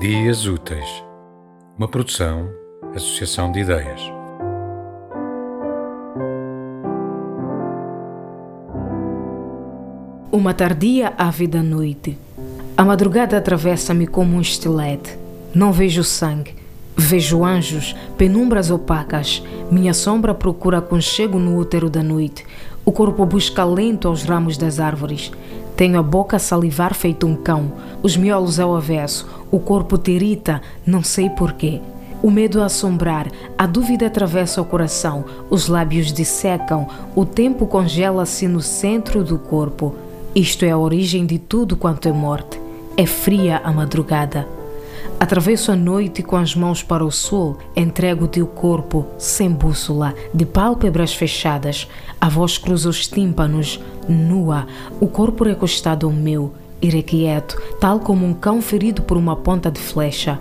Dias Úteis, uma produção, associação de ideias. Uma tardia ávida noite. A madrugada atravessa-me como um estilete. Não vejo sangue, vejo anjos, penumbras opacas. Minha sombra procura conchego no útero da noite. O corpo busca lento aos ramos das árvores. Tenho a boca a salivar feito um cão, os miolos ao avesso, o corpo tirita, não sei porquê. O medo a assombrar, a dúvida atravessa o coração, os lábios dissecam, o tempo congela-se no centro do corpo. Isto é a origem de tudo quanto é morte. É fria a madrugada. Atravesso a noite com as mãos para o sul, entrego-te o corpo, sem bússola, de pálpebras fechadas. A voz cruza os tímpanos, nua, o corpo recostado ao meu, irrequieto, tal como um cão ferido por uma ponta de flecha.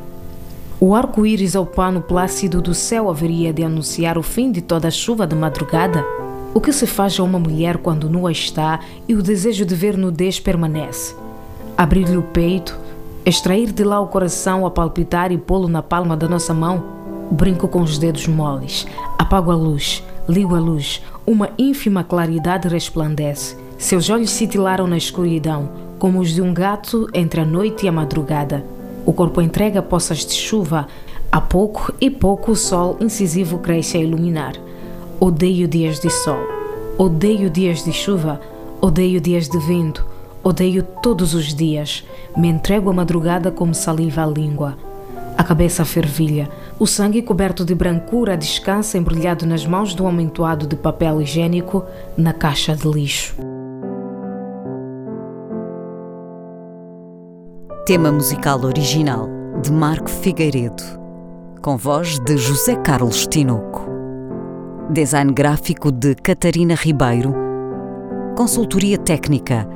O arco-íris ao pano plácido do céu haveria de anunciar o fim de toda a chuva de madrugada? O que se faz a uma mulher quando nua está e o desejo de ver nudez permanece? Abrir-lhe o peito, extrair de lá o coração a palpitar e pô-lo na palma da nossa mão? Brinco com os dedos moles, apago a luz, ligo a luz, uma ínfima claridade resplandece. Seus olhos cintilaram na escuridão, como os de um gato entre a noite e a madrugada. O corpo entrega poças de chuva. A pouco e pouco o sol incisivo cresce a iluminar. Odeio dias de sol. Odeio dias de chuva. Odeio dias de vento. Odeio todos os dias. Me entrego à madrugada como saliva à língua. A cabeça fervilha. O sangue coberto de brancura descansa embrulhado nas mãos do amontoado de papel higiênico na caixa de lixo. Tema musical original de Marco Figueiredo, com voz de José Carlos Tinoco. Design gráfico de Catarina Ribeiro. Consultoria técnica